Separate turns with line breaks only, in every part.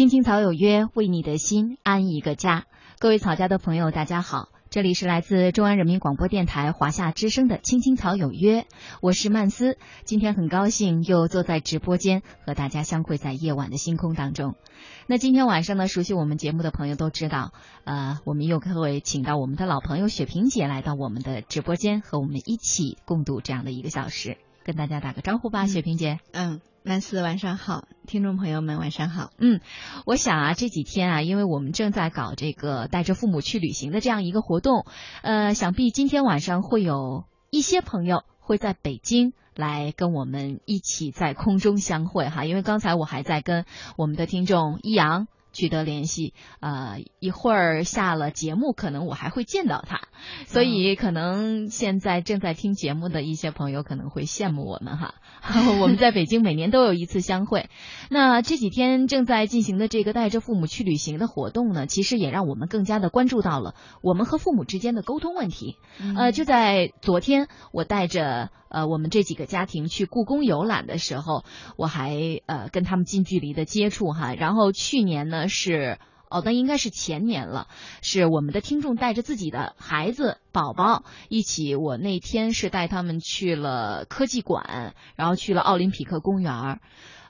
青青草有约，为你的心安一个家。各位草家的朋友，大家好，这里是来自中央人民广播电台华夏之声的《青青草有约》，我是曼斯。今天很高兴又坐在直播间和大家相会在夜晚的星空当中。那今天晚上呢，熟悉我们节目的朋友都知道，呃，我们又会请到我们的老朋友雪萍姐来到我们的直播间，和我们一起共度这样的一个小时。跟大家打个招呼吧，雪萍姐。
嗯，万斯晚上好，听众朋友们晚上好。
嗯，我想啊，这几天啊，因为我们正在搞这个带着父母去旅行的这样一个活动，呃，想必今天晚上会有一些朋友会在北京来跟我们一起在空中相会哈。因为刚才我还在跟我们的听众一阳。取得联系，呃，一会儿下了节目，可能我还会见到他，所以可能现在正在听节目的一些朋友可能会羡慕我们哈。我们在北京每年都有一次相会，那这几天正在进行的这个带着父母去旅行的活动呢，其实也让我们更加的关注到了我们和父母之间的沟通问题。呃，就在昨天，我带着。呃，我们这几个家庭去故宫游览的时候，我还呃跟他们近距离的接触哈。然后去年呢是哦，那应该是前年了，是我们的听众带着自己的孩子宝宝一起。我那天是带他们去了科技馆，然后去了奥林匹克公园儿。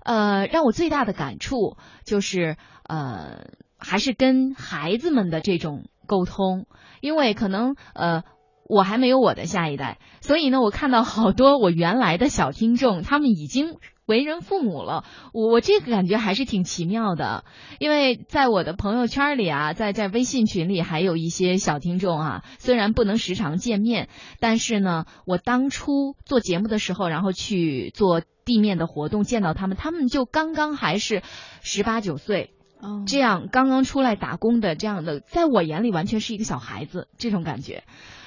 呃，让我最大的感触就是呃，还是跟孩子们的这种沟通，因为可能呃。我还没有我的下一代，所以呢，我看到好多我原来的小听众，他们已经为人父母了。我我这个感觉还是挺奇妙的，因为在我的朋友圈里啊，在在微信群里还有一些小听众啊，虽然不能时常见面，但是呢，我当初做节目的时候，然后去做地面的活动，见到他们，他们就刚刚还是十八九岁，这样刚刚出来打工的这样的，在我眼里完全是一个小孩子这种感觉。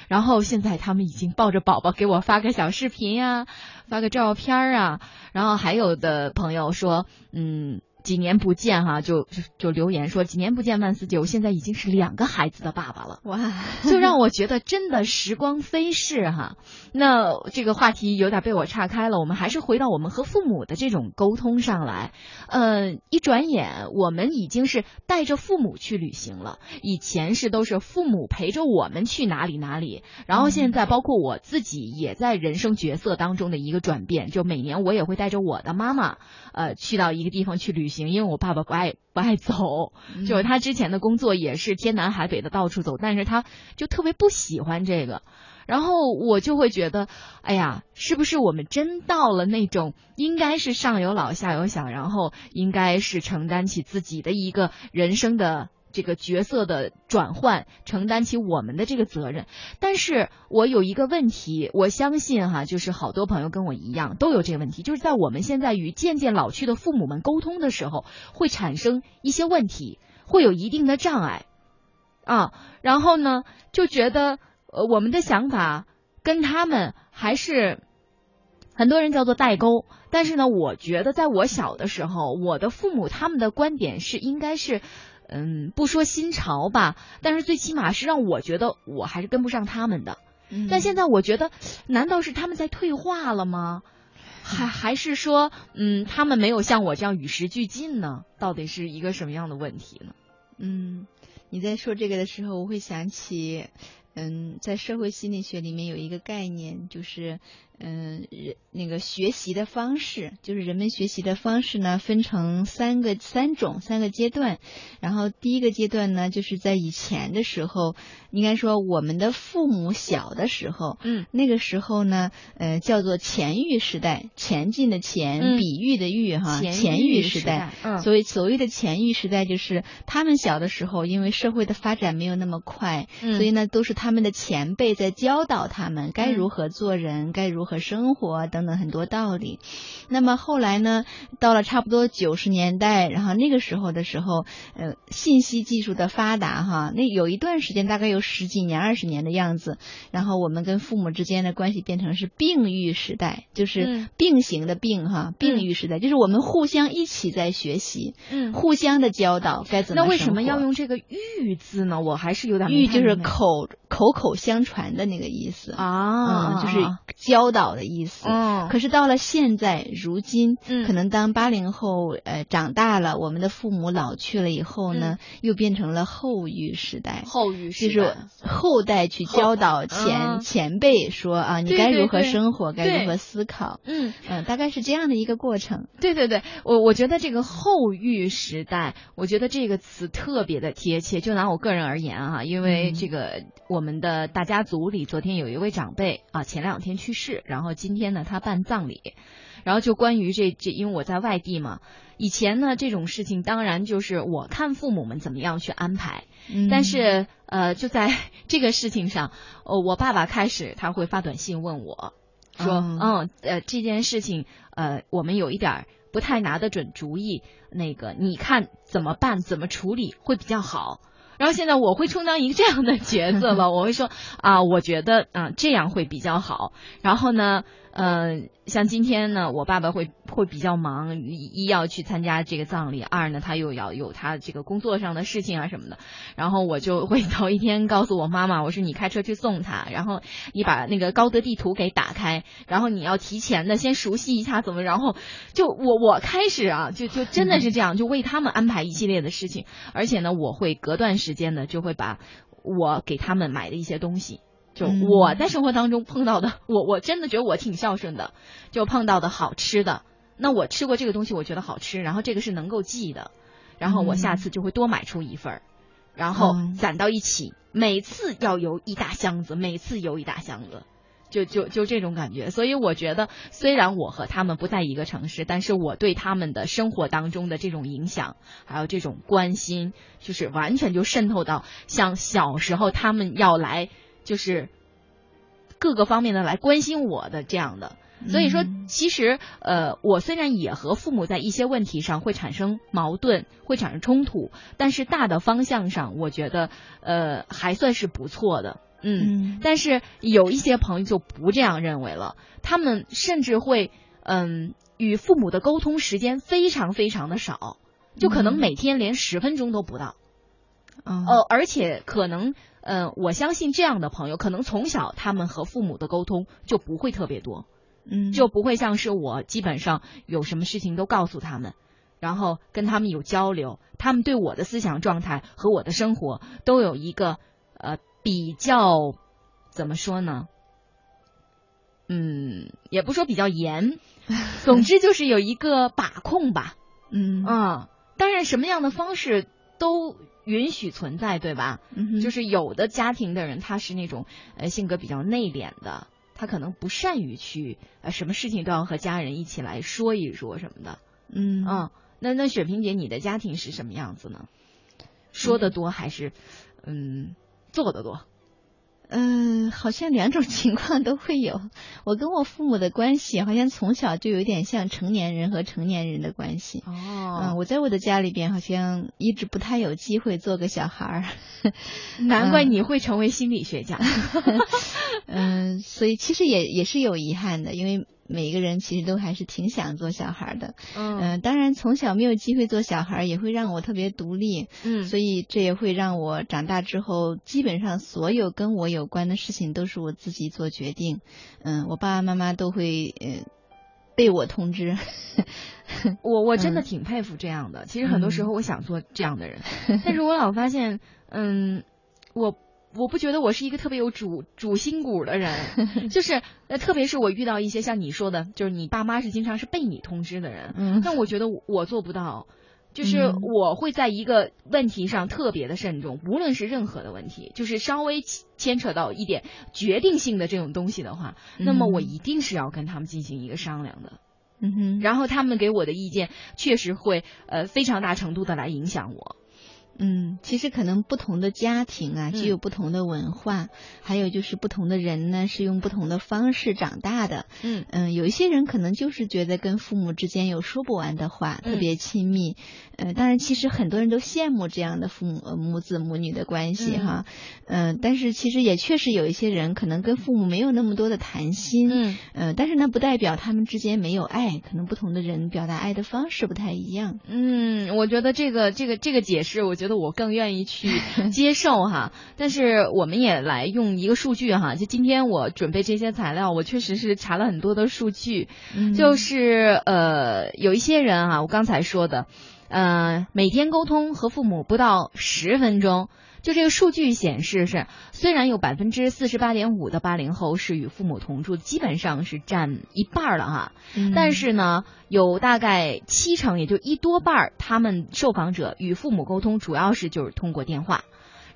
然后现在他们已经抱着宝宝给我发个小视频呀，发个照片啊，然后还有的朋友说，嗯。几年不见哈，就就就留言说几年不见万四九，现在已经是两个孩子的爸爸了哇，就让我觉得真的时光飞逝哈。那这个话题有点被我岔开了，我们还是回到我们和父母的这种沟通上来。呃，一转眼我们已经是带着父母去旅行了，以前是都是父母陪着我们去哪里哪里，然后现在包括我自己也在人生角色当中的一个转变，就每年我也会带着我的妈妈呃去到一个地方去旅。行，因为我爸爸不爱不爱走，就是他之前的工作也是天南海北的到处走，但是他就特别不喜欢这个，然后我就会觉得，哎呀，是不是我们真到了那种应该是上有老下有小，然后应该是承担起自己的一个人生的。这个角色的转换，承担起我们的这个责任。但是我有一个问题，我相信哈，就是好多朋友跟我一样都有这个问题，就是在我们现在与渐渐老去的父母们沟通的时候，会产生一些问题，会有一定的障碍啊。然后呢，就觉得呃，我们的想法跟他们还是很多人叫做代沟。但是呢，我觉得在我小的时候，我的父母他们的观点是应该是。嗯，不说新潮吧，但是最起码是让我觉得我还是跟不上他们的。但现在我觉得，难道是他们在退化了吗？还还是说，嗯，他们没有像我这样与时俱进呢？到底是一个什么样的问题呢？
嗯，你在说这个的时候，我会想起，嗯，在社会心理学里面有一个概念，就是。嗯，人那个学习的方式，就是人们学习的方式呢，分成三个三种三个阶段。然后第一个阶段呢，就是在以前的时候，应该说我们的父母小的时候，
嗯，
那个时候呢，呃，叫做前育时代，前进的前，比喻的喻哈，前育时代。嗯，所以所谓的前育时代，就是他们小的时候，因为社会的发展没有那么快，所以呢，都是他们的前辈在教导他们该如何做人，该如和生活等等很多道理，那么后来呢，到了差不多九十年代，然后那个时候的时候，呃，信息技术的发达哈，那有一段时间大概有十几年、二十年的样子，然后我们跟父母之间的关系变成是并育时代，就是并行的并哈，并育时代，就是我们互相一起在学习，嗯，互相的教导该怎么。
那为什么要用这个育字呢？我还是有点
育就是口。口口相传的那个意思
啊，
就是教导的意思。嗯，可是到了现在，如今，可能当八零后呃长大了，我们的父母老去了以后呢，又变成了后育时代。
后育时
代就是后代去教导前前辈说啊，你该如何生活，该如何思考。嗯嗯，大概是这样的一个过程。
对对对，我我觉得这个后育时代，我觉得这个词特别的贴切。就拿我个人而言啊，因为这个我们的大家族里，昨天有一位长辈啊，前两天去世，然后今天呢他办葬礼，然后就关于这这，因为我在外地嘛，以前呢这种事情当然就是我看父母们怎么样去安排，但是呃就在 这个事情上，呃我爸爸开始他会发短信问我，说嗯呃这件事情呃我们有一点不太拿得准主意，那个你看怎么办怎么处理会比较好。然后现在我会充当一个这样的角色了，我会说啊，我觉得啊这样会比较好。然后呢？嗯，像今天呢，我爸爸会会比较忙，一要去参加这个葬礼，二呢他又要有他这个工作上的事情啊什么的，然后我就会头一天告诉我妈妈，我说你开车去送他，然后你把那个高德地图给打开，然后你要提前的先熟悉一下怎么，然后就我我开始啊，就就真的是这样，就为他们安排一系列的事情，而且呢，我会隔段时间的就会把我给他们买的一些东西。就我在生活当中碰到的，我我真的觉得我挺孝顺的，就碰到的好吃的，那我吃过这个东西，我觉得好吃，然后这个是能够记的，然后我下次就会多买出一份儿，然后攒到一起，每次要邮一大箱子，每次邮一大箱子，就就就这种感觉。所以我觉得，虽然我和他们不在一个城市，但是我对他们的生活当中的这种影响，还有这种关心，就是完全就渗透到像小时候他们要来。就是各个方面的来关心我的这样的，所以说其实呃，我虽然也和父母在一些问题上会产生矛盾，会产生冲突，但是大的方向上，我觉得呃还算是不错的，嗯。但是有一些朋友就不这样认为了，他们甚至会嗯与父母的沟通时间非常非常的少，就可能每天连十分钟都不到，哦，而且可能。嗯，我相信这样的朋友，可能从小他们和父母的沟通就不会特别多，
嗯，
就不会像是我基本上有什么事情都告诉他们，然后跟他们有交流，他们对我的思想状态和我的生活都有一个呃比较怎么说呢？嗯，也不说比较严，总之就是有一个把控吧，
嗯
啊，当然什么样的方式都。允许存在，对吧？就是有的家庭的人，他是那种呃性格比较内敛的，他可能不善于去呃什么事情都要和家人一起来说一说什么的。
嗯
啊，那那雪萍姐，你的家庭是什么样子呢？说的多还是嗯做的多？
嗯，好像两种情况都会有。我跟我父母的关系好像从小就有点像成年人和成年人的关系。
哦，
嗯，我在我的家里边好像一直不太有机会做个小孩儿。
难怪你会成为心理学家。
嗯，所以其实也也是有遗憾的，因为。每一个人其实都还是挺想做小孩的，嗯，当然从小没有机会做小孩，也会让我特别独立，
嗯，
所以这也会让我长大之后，基本上所有跟我有关的事情都是我自己做决定，嗯，我爸爸妈妈都会呃被我通知。
我我真的挺佩服这样的，其实很多时候我想做这样的人，但是我老发现，嗯，我。我不觉得我是一个特别有主主心骨的人，就是呃，特别是我遇到一些像你说的，就是你爸妈是经常是被你通知的人，
嗯，
那我觉得我做不到，就是我会在一个问题上特别的慎重，无论是任何的问题，就是稍微牵扯到一点决定性的这种东西的话，那么我一定是要跟他们进行一个商量的，
嗯哼，
然后他们给我的意见确实会呃非常大程度的来影响我。
嗯，其实可能不同的家庭啊，具有不同的文化，还有就是不同的人呢，是用不同的方式长大的。
嗯
嗯，有一些人可能就是觉得跟父母之间有说不完的话，特别亲密。呃，当然，其实很多人都羡慕这样的父母母子母女的关系哈。嗯，但是其实也确实有一些人可能跟父母没有那么多的谈心。
嗯
呃，但是呢，不代表他们之间没有爱，可能不同的人表达爱的方式不太一样。
嗯，我觉得这个这个这个解释，我觉。觉得我更愿意去 接受哈。但是我们也来用一个数据哈，就今天我准备这些材料，我确实是查了很多的数据，就是呃有一些人哈，我刚才说的，呃每天沟通和父母不到十分钟。就这个数据显示是，虽然有百分之四十八点五的八零后是与父母同住，基本上是占一半了哈，但是呢，有大概七成，也就一多半，他们受访者与父母沟通主要是就是通过电话，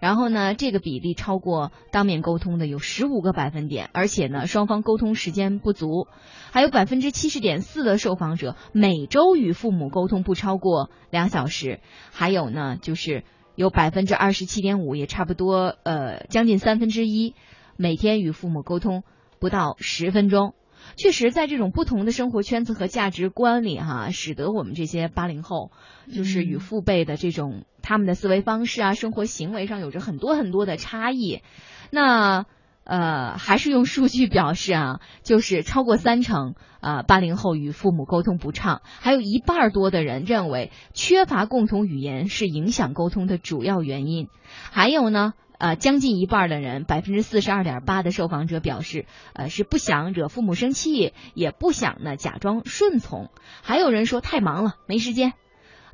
然后呢，这个比例超过当面沟通的有十五个百分点，而且呢，双方沟通时间不足，还有百分之七十点四的受访者每周与父母沟通不超过两小时，还有呢，就是。有百分之二十七点五，也差不多，呃，将近三分之一，每天与父母沟通不到十分钟。确实，在这种不同的生活圈子和价值观里，哈，使得我们这些八零后，就是与父辈的这种他们的思维方式啊，生活行为上有着很多很多的差异。那。呃，还是用数据表示啊，就是超过三成啊，八零后与父母沟通不畅，还有一半多的人认为缺乏共同语言是影响沟通的主要原因。还有呢，呃，将近一半的人，百分之四十二点八的受访者表示，呃，是不想惹父母生气，也不想呢假装顺从。还有人说太忙了，没时间。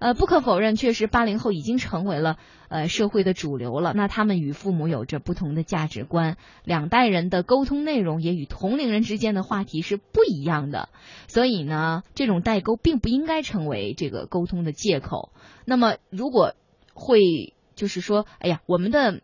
呃，不可否认，确实八零后已经成为了呃社会的主流了。那他们与父母有着不同的价值观，两代人的沟通内容也与同龄人之间的话题是不一样的。所以呢，这种代沟并不应该成为这个沟通的借口。那么，如果会就是说，哎呀，我们的。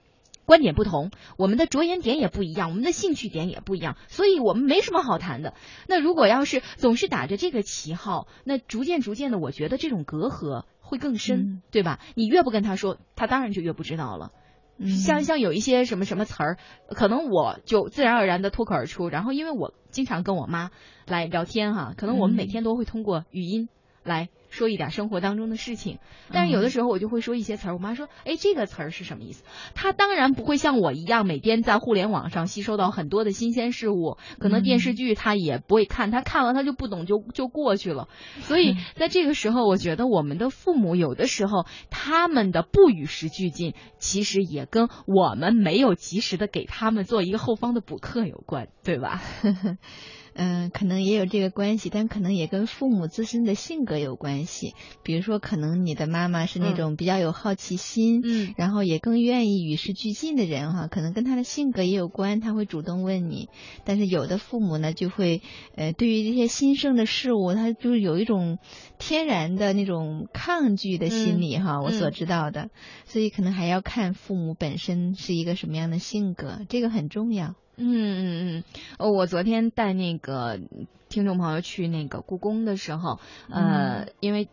观点不同，我们的着眼点也不一样，我们的兴趣点也不一样，所以我们没什么好谈的。那如果要是总是打着这个旗号，那逐渐逐渐的，我觉得这种隔阂会更深，对吧？你越不跟他说，他当然就越不知道了。像像有一些什么什么词儿，可能我就自然而然的脱口而出，然后因为我经常跟我妈来聊天哈，可能我们每天都会通过语音来。说一点生活当中的事情，但是有的时候我就会说一些词儿。我妈说：“哎，这个词儿是什么意思？”她当然不会像我一样每天在互联网上吸收到很多的新鲜事物，可能电视剧她也不会看，她看了她就不懂，就就过去了。所以在这个时候，我觉得我们的父母有的时候他们的不与时俱进，其实也跟我们没有及时的给他们做一个后方的补课有关，对吧？
嗯，可能也有这个关系，但可能也跟父母自身的性格有关系。比如说，可能你的妈妈是那种比较有好奇心，嗯，然后也更愿意与时俱进的人哈，可能跟他的性格也有关，他会主动问你。但是有的父母呢，就会呃，对于这些新生的事物，他就是有一种天然的那种抗拒的心理哈。我所知道的，所以可能还要看父母本身是一个什么样的性格，这个很重要。
嗯嗯嗯，我昨天带那个听众朋友去那个故宫的时候，呃，因为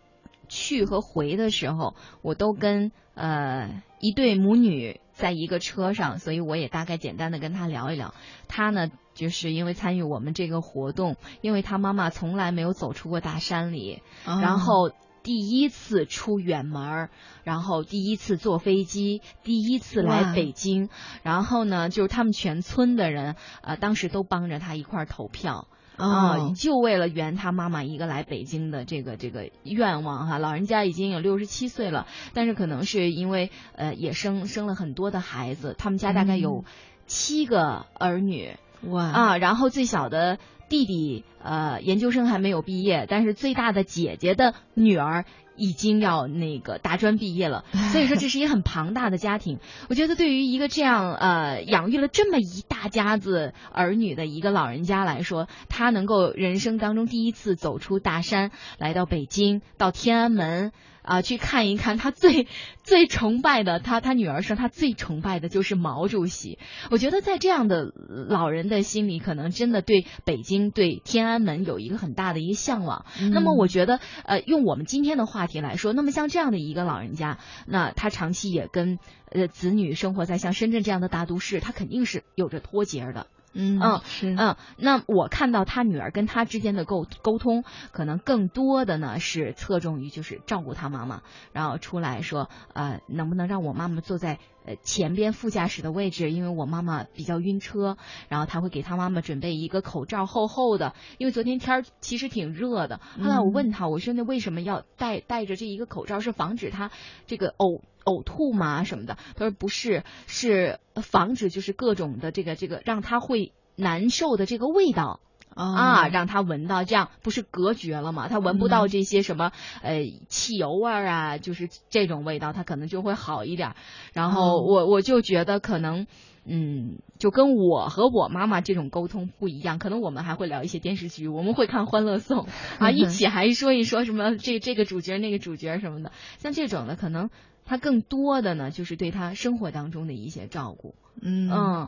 去和回的时候，我都跟呃一对母女在一个车上，所以我也大概简单的跟他聊一聊。他呢，就是因为参与我们这个活动，因为他妈妈从来没有走出过大山里，然后。第一次出远门，然后第一次坐飞机，第一次来北京，然后呢，就是他们全村的人，呃，当时都帮着他一块儿投票。啊，就为了圆他妈妈一个来北京的这个这个愿望哈。老人家已经有六十七岁了，但是可能是因为呃也生生了很多的孩子，他们家大概有七个儿女
哇
啊，然后最小的。弟弟呃，研究生还没有毕业，但是最大的姐姐的女儿已经要那个大专毕业了，所以说这是一个很庞大的家庭。我觉得对于一个这样呃养育了这么一大家子儿女的一个老人家来说，他能够人生当中第一次走出大山，来到北京，到天安门。啊，去看一看他最最崇拜的，他他女儿说他最崇拜的就是毛主席。我觉得在这样的老人的心里，可能真的对北京、对天安门有一个很大的一个向往。那么，我觉得，呃，用我们今天的话题来说，那么像这样的一个老人家，那他长期也跟呃子女生活在像深圳这样的大都市，他肯定是有着脱节的。
嗯
嗯是嗯，那我看到他女儿跟他之间的沟沟通，可能更多的呢是侧重于就是照顾他妈妈，然后出来说呃能不能让我妈妈坐在呃前边副驾驶的位置，因为我妈妈比较晕车，然后他会给他妈妈准备一个口罩厚厚的，因为昨天天儿其实挺热的。后来我问他，我说那为什么要戴戴着这一个口罩？是防止他这个呕。呕吐吗什么的？他说不是，是防止就是各种的这个这个让他会难受的这个味道。啊，让他闻到，这样不是隔绝了吗？他闻不到这些什么呃汽油味儿啊，就是这种味道，他可能就会好一点。然后我我就觉得可能，嗯，就跟我和我妈妈这种沟通不一样。可能我们还会聊一些电视剧，我们会看《欢乐颂》啊，一起还说一说什么这这个主角那个主角什么的。像这种的，可能他更多的呢，就是对他生活当中的一些照顾。
嗯。嗯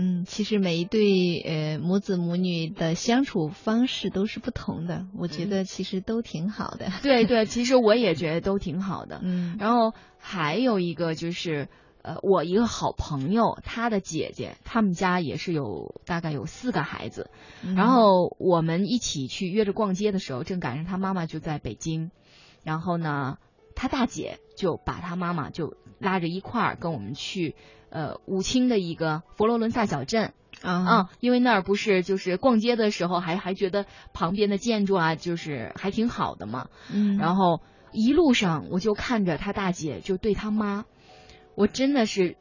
嗯，其实每一对呃母子母女的相处方式都是不同的，我觉得其实都挺好的。
对对，其实我也觉得都挺好的。嗯，然后还有一个就是呃，我一个好朋友，他的姐姐，他们家也是有大概有四个孩子，然后我们一起去约着逛街的时候，正赶上他妈妈就在北京，然后呢，他大姐就把他妈妈就拉着一块儿跟我们去。呃，武清的一个佛罗伦萨小镇啊，因为那儿不是就是逛街的时候还还觉得旁边的建筑啊，就是还挺好的嘛。嗯，然后一路上我就看着他大姐就对他妈，我真的是，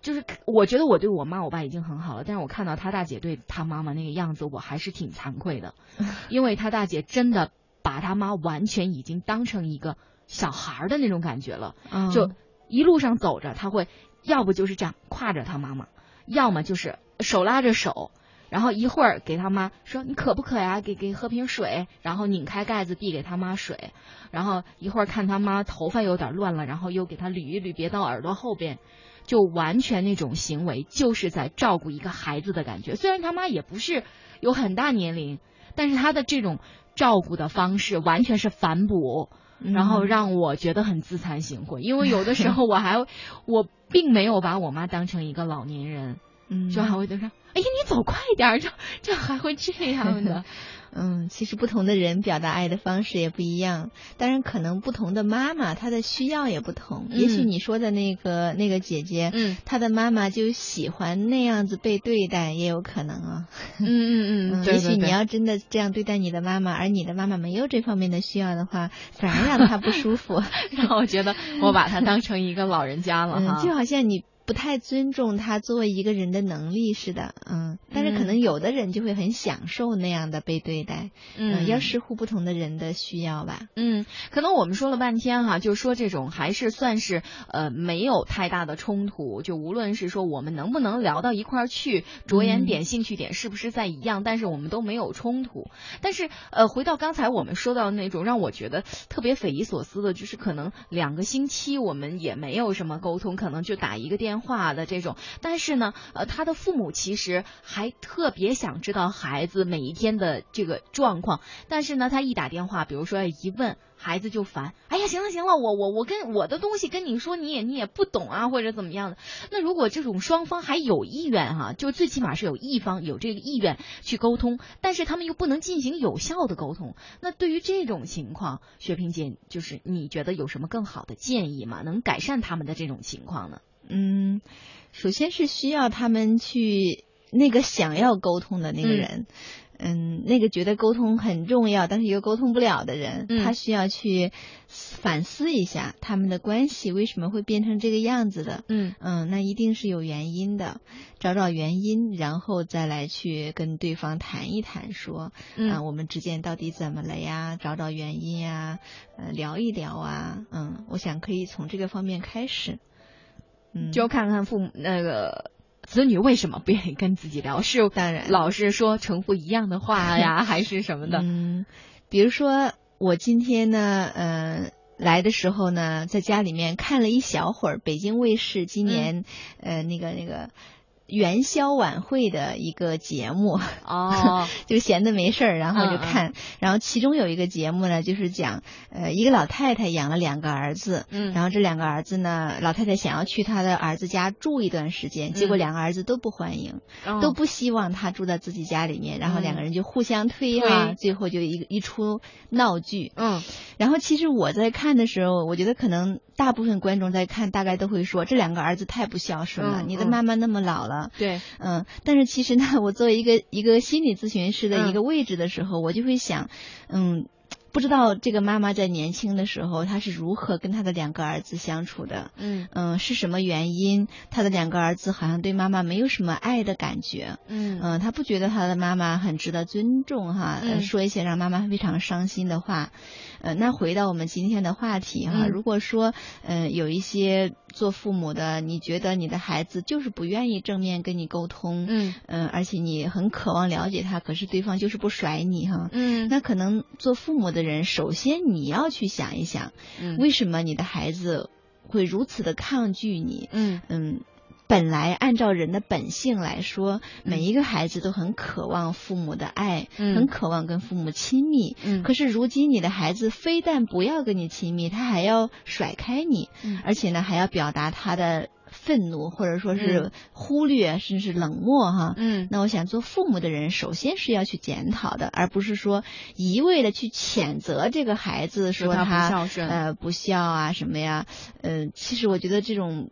就是我觉得我对我妈我爸已经很好了，但是我看到他大姐对他妈妈那个样子，我还是挺惭愧的，因为他大姐真的把他妈完全已经当成一个小孩的那种感觉了，就一路上走着他会。要不就是这样挎着他妈妈，要么就是手拉着手，然后一会儿给他妈说你渴不渴呀？给给喝瓶水，然后拧开盖子递给他妈水，然后一会儿看他妈头发有点乱了，然后又给他捋一捋别到耳朵后边，就完全那种行为就是在照顾一个孩子的感觉。虽然他妈也不是有很大年龄，但是他的这种照顾的方式完全是反哺。然后让我觉得很自惭形秽，因为有的时候我还 我并没有把我妈当成一个老年人，嗯，就还会就说，哎呀，你走快点，就就还会这样的。
嗯，其实不同的人表达爱的方式也不一样，当然可能不同的妈妈她的需要也不同。也许你说的那个那个姐姐，嗯，她的妈妈就喜欢那样子被对待，也有可能啊。
嗯嗯嗯，
也许你要真的这样对待你的妈妈，而你的妈妈没有这方面的需要的话，反而让她不舒服，
让我觉得我把她当成一个老人家了
哈。就好像你。不太尊重他作为一个人的能力似的，嗯，但是可能有的人就会很享受那样的被对待，嗯，要视乎不同的人的需要吧，
嗯，可能我们说了半天哈，就说这种还是算是呃没有太大的冲突，就无论是说我们能不能聊到一块儿去，着眼点、兴趣点是不是在一样，但是我们都没有冲突。但是呃，回到刚才我们说到那种让我觉得特别匪夷所思的，就是可能两个星期我们也没有什么沟通，可能就打一个电。话的这种，但是呢，呃，他的父母其实还特别想知道孩子每一天的这个状况，但是呢，他一打电话，比如说一问，孩子就烦，哎呀，行了行了，我我我跟我的东西跟你说，你也你也不懂啊，或者怎么样的。那如果这种双方还有意愿哈，就最起码是有一方有这个意愿去沟通，但是他们又不能进行有效的沟通，那对于这种情况，薛平姐就是你觉得有什么更好的建议吗？能改善他们的这种情况呢？
嗯，首先是需要他们去那个想要沟通的那个人，嗯，那个觉得沟通很重要，但是又沟通不了的人，他需要去反思一下他们的关系为什么会变成这个样子的。嗯嗯，那一定是有原因的，找找原因，然后再来去跟对方谈一谈，说，嗯，我们之间到底怎么了呀？找找原因呀，呃，聊一聊啊，嗯，我想可以从这个方面开始。
就看看父母那个子女为什么不愿意跟自己聊，是
当然
老是说重复一样的话呀，还是什么的？
嗯，比如说我今天呢，呃，来的时候呢，在家里面看了一小会儿北京卫视今年呃那个那个。元宵晚会的一个节目。
哦，
就闲的没事儿，然后就看。然后其中有一个节目呢，就是讲呃一个老太太养了两个儿子，嗯，然后这两个儿子呢，老太太想要去她的儿子家住一段时间，结果两个儿子都不欢迎，都不希望她住在自己家里面，然后两个人就互相推啊，最后就一一出闹剧。嗯，然后其实我在看的时候，我觉得可能大部分观众在看，大概都会说这两个儿子太不孝顺了，你的妈妈那么老了。
对，
嗯，但是其实呢，我作为一个一个心理咨询师的一个位置的时候，我就会想，嗯，不知道这个妈妈在年轻的时候，她是如何跟她的两个儿子相处的？
嗯
嗯，是什么原因？她的两个儿子好像对妈妈没有什么爱的感觉。
嗯
嗯，他不觉得他的妈妈很值得尊重哈，说一些让妈妈非常伤心的话。呃，那回到我们今天的话题哈，如果说呃有一些做父母的，你觉得你的孩子就是不愿意正面跟你沟通，
嗯
嗯，而且你很渴望了解他，可是对方就是不甩你哈，
嗯，
那可能做父母的人，首先你要去想一想，为什么你的孩子会如此的抗拒你？
嗯
嗯。本来按照人的本性来说，每一个孩子都很渴望父母的爱，很渴望跟父母亲密。
嗯，
可是如今你的孩子非但不要跟你亲密，他还要甩开你，而且呢还要表达他的愤怒，或者说是忽略，甚至是冷漠哈。
嗯，
那我想做父母的人，首先是要去检讨的，而不是说一味的去谴责这个孩子，说
他
呃不孝啊什么呀？呃，其实我觉得这种。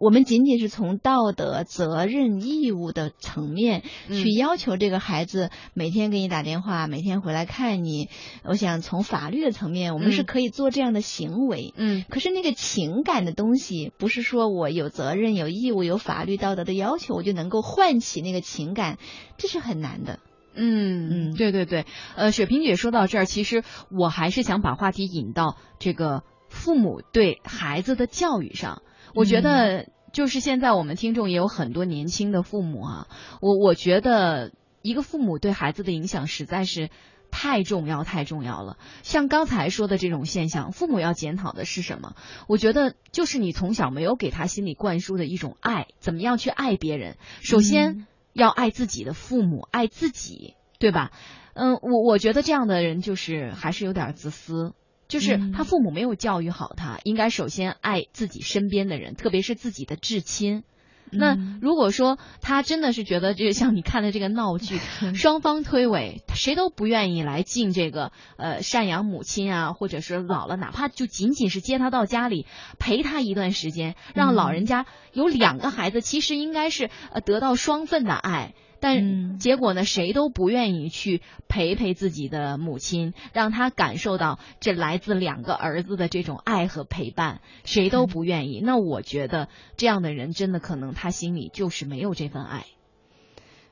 我们仅仅是从道德、责任、义务的层面去要求这个孩子每天给你打电话，每天回来看你。我想从法律的层面，我们是可以做这样的行为。
嗯。
可是那个情感的东西，不是说我有责任、有义务、有法律道德的要求，我就能够唤起那个情感，这是很难的。
嗯嗯，对对对。呃，雪萍姐说到这儿，其实我还是想把话题引到这个父母对孩子的教育上。我觉得就是现在我们听众也有很多年轻的父母啊，我我觉得一个父母对孩子的影响实在是太重要太重要了。像刚才说的这种现象，父母要检讨的是什么？我觉得就是你从小没有给他心里灌输的一种爱，怎么样去爱别人？首先要爱自己的父母，爱自己，对吧？嗯，我我觉得这样的人就是还是有点自私。就是他父母没有教育好他，应该首先爱自己身边的人，特别是自己的至亲。那如果说他真的是觉得，就像你看的这个闹剧，双方推诿，谁都不愿意来尽这个呃赡养母亲啊，或者是老了，哪怕就仅仅是接他到家里陪他一段时间，让老人家有两个孩子，其实应该是呃得到双份的爱。但结果呢？谁都不愿意去陪陪自己的母亲，让她感受到这来自两个儿子的这种爱和陪伴，谁都不愿意。那我觉得这样的人真的可能他心里就是没有这份爱。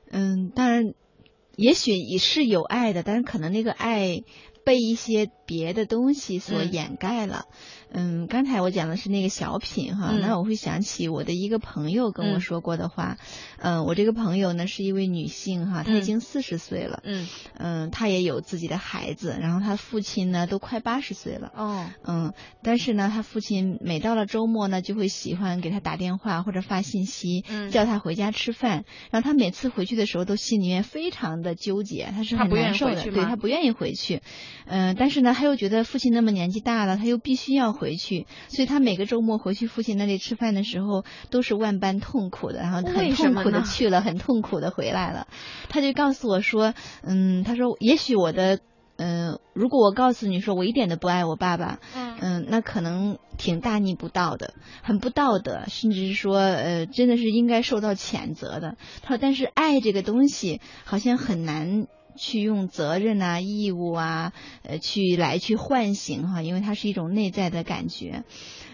嗯，当然，也许也是有爱的，但是可能那个爱被一些别的东西所掩盖了。嗯，刚才我讲的是那个小品哈，那我会想起我的一个朋友跟我说过的话。嗯，我这个朋友呢是一位女性哈，她已经四十岁了。
嗯
嗯，她也有自己的孩子，然后她父亲呢都快八十岁了。
哦，
嗯，但是呢，她父亲每到了周末呢，就会喜欢给她打电话或者发信息，叫她回家吃饭。然后她每次回去的时候，都心里面非常的纠结，她是很难受的，对她不愿意回去。嗯，但是呢，她又觉得父亲那么年纪大了，她又必须要回。回去，所以他每个周末回去父亲那里吃饭的时候，都是万般痛苦的，然后很痛苦的去了，很痛苦的回来了。他就告诉我说，嗯，他说，也许我的，嗯，如果我告诉你说我一点都不爱我爸爸，嗯，那可能挺大逆不道的，很不道德，甚至是说，呃，真的是应该受到谴责的。他说，但是爱这个东西好像很难。去用责任啊、义务啊，呃，去来去唤醒哈，因为它是一种内在的感觉，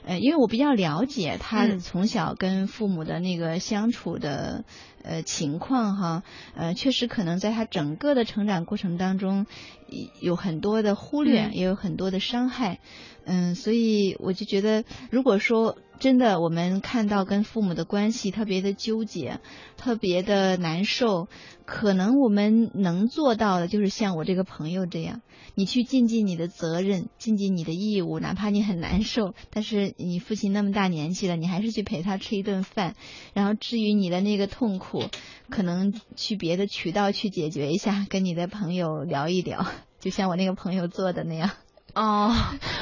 呃，因为我比较了解他从小跟父母的那个相处的呃情况哈，呃，确实可能在他整个的成长过程当中有很多的忽略，也有很多的伤害，嗯，所以我就觉得，如果说。真的，我们看到跟父母的关系特别的纠结，特别的难受。可能我们能做到的，就是像我这个朋友这样，你去尽尽你的责任，尽尽你的义务，哪怕你很难受，但是你父亲那么大年纪了，你还是去陪他吃一顿饭。然后至于你的那个痛苦，可能去别的渠道去解决一下，跟你的朋友聊一聊，就像我那个朋友做的那样。
哦，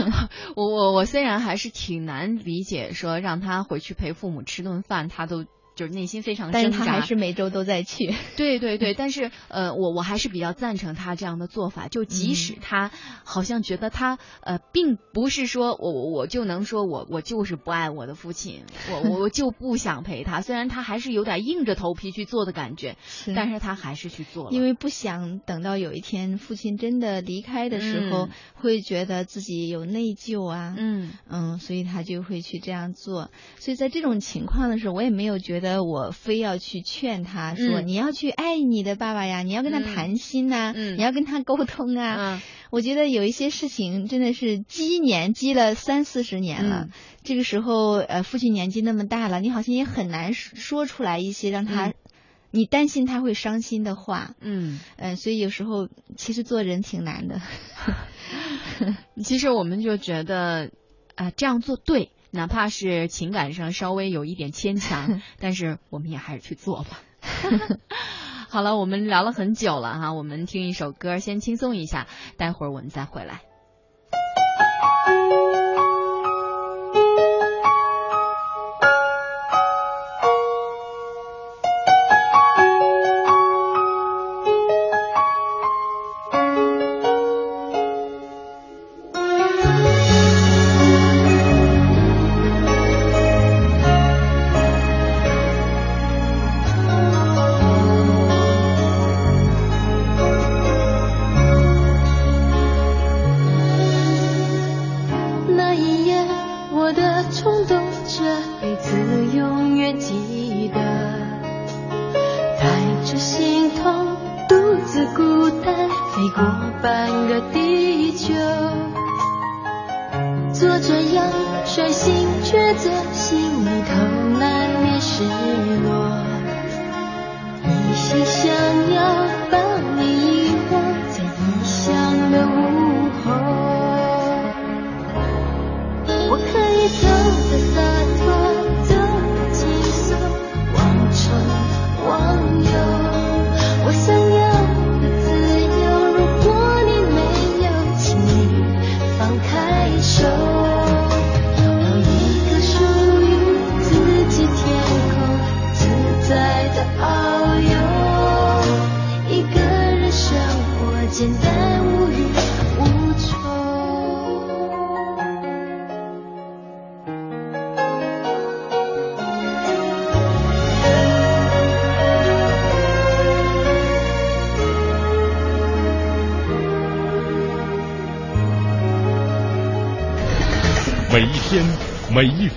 我我我虽然还是挺难理解，说让他回去陪父母吃顿饭，他都就是内心非常
但是他还是每周都在去。
对对对，但是呃，我我还是比较赞成他这样的做法。就即使他好像觉得他呃，并不是说我我就能说我我就是不爱我的父亲，我我 就不想陪他。虽然他还是有点硬着头皮去做的感觉，但是他还是去做了，
因为不想等到有一天父亲真的离开的时候，会觉得自己有内疚啊。嗯嗯，所以他就会去这样做。所以在这种情况的时候，我也没有觉得我非要去劝他说你要去爱你的爸爸呀，你要跟他谈心呐，你要跟他沟通啊。我觉得有一些事情真的是积年积了三四十年了，这个时候呃父亲年纪那么大了，你好像也很难说出来一些让他你担心他会伤心的话。嗯嗯，所以有时候其实做人挺难的。
其实我们就觉得啊这样做对。哪怕是情感上稍微有一点牵强，但是我们也还是去做吧。好了，我们聊了很久了哈，我们听一首歌先轻松一下，待会儿我们再回来。
心痛独自孤单飞过半个地球。坐着要率性抉择心里头难免失落。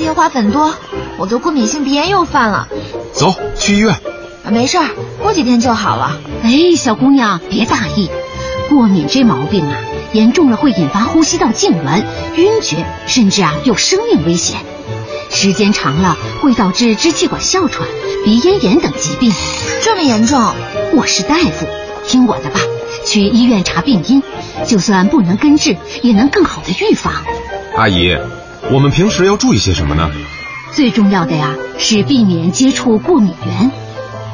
天花粉多，我的过敏性鼻炎又犯了。
走去医院。
没事儿，过几天就好了。
哎，小姑娘别大意，过敏这毛病啊，严重了会引发呼吸道痉挛、晕厥，甚至啊有生命危险。时间长了会导致支气管哮喘、鼻咽炎等疾病。
这么严重？
我是大夫，听我的吧，去医院查病因，就算不能根治，也能更好的预防。
阿姨。我们平时要注意些什么呢？
最重要的呀是避免接触过敏源。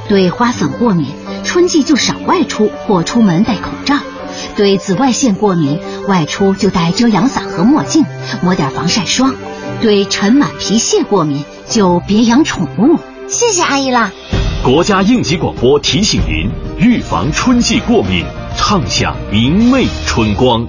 对花粉过敏，春季就少外出或出门戴口罩；对紫外线过敏，外出就戴遮阳伞和墨镜，抹点防晒霜；对尘螨、皮屑过敏，就别养宠物。
谢谢阿姨啦。
国家应急广播提醒您：预防春季过敏，畅享明媚春光。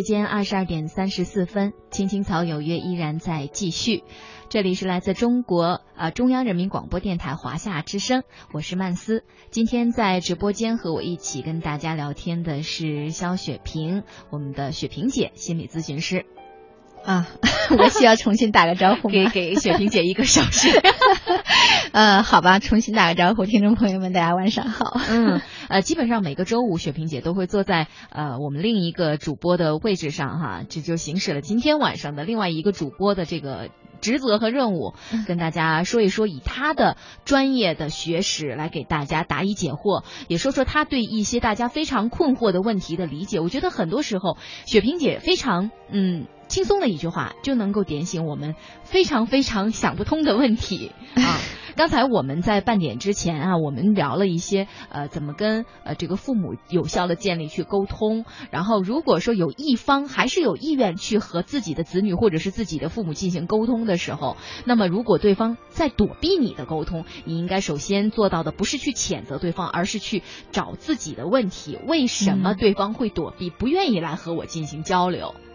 时间二十二点三十四分，青青草有约依然在继续。这里是来自中国啊中央人民广播电台华夏之声，我是曼斯。今天在直播间和我一起跟大家聊天的是肖雪萍，我们的雪萍姐，心理咨询师。
啊，我需要重新打个招呼，
给给雪萍姐一个手势。
呃，好吧，重新打个招呼，听众朋友们，大家晚上好。
嗯，呃，基本上每个周五，雪萍姐都会坐在呃我们另一个主播的位置上哈，这就行使了今天晚上的另外一个主播的这个职责和任务，跟大家说一说以他的专业的学识来给大家答疑解惑，也说说他对一些大家非常困惑的问题的理解。我觉得很多时候，雪萍姐非常嗯。轻松的一句话就能够点醒我们非常非常想不通的问题 啊！刚才我们在半点之前啊，我们聊了一些呃，怎么跟呃这个父母有效的建立去沟通。然后如果说有一方还是有意愿去和自己的子女或者是自己的父母进行沟通的时候，那么如果对方在躲避你的沟通，你应该首先做到的不是去谴责对方，而是去找自己的问题，为什么对方会躲避，不愿意来和我进行交流？
嗯，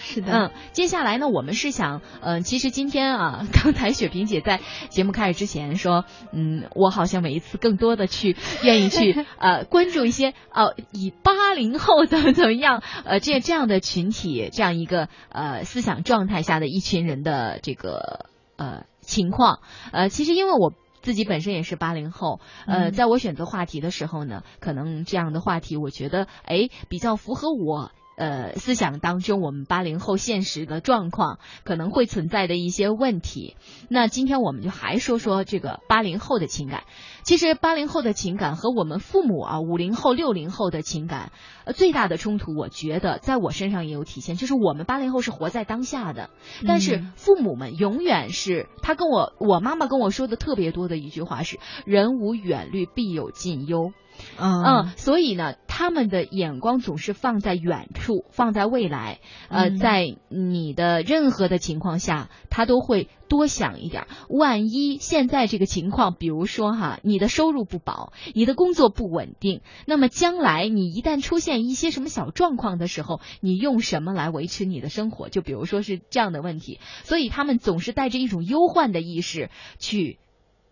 是的，
嗯，接下来呢，我们是想，嗯，其实今天啊，刚才雪萍姐在节目开始之前说，嗯，我好像每一次更多的去愿意去 呃关注一些呃以八零后怎么怎么样呃这这样的群体这样一个呃思想状态下的一群人的这个呃情况呃其实因为我自己本身也是八零后呃在我选择话题的时候呢，可能这样的话题我觉得哎比较符合我。呃，思想当中，我们八零后现实的状况可能会存在的一些问题。那今天我们就还说说这个八零后的情感。其实八零后的情感和我们父母啊五零后、六零后的情感，呃，最大的冲突，我觉得在我身上也有体现，就是我们八零后是活在当下的，但是父母们永远是他跟我，我妈妈跟我说的特别多的一句话是“人无远虑，必有近忧”。嗯，所以呢，他们的眼光总是放在远处，放在未来。呃，在你的任何的情况下，他都会多想一点。万一现在这个情况，比如说哈，你的收入不保，你的工作不稳定，那么将来你一旦出现一些什么小状况的时候，你用什么来维持你的生活？就比如说是这样的问题。所以他们总是带着一种忧患的意识去。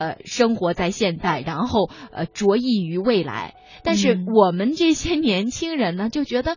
呃，生活在现代，然后呃，着意于未来。但是我们这些年轻人呢，就觉得，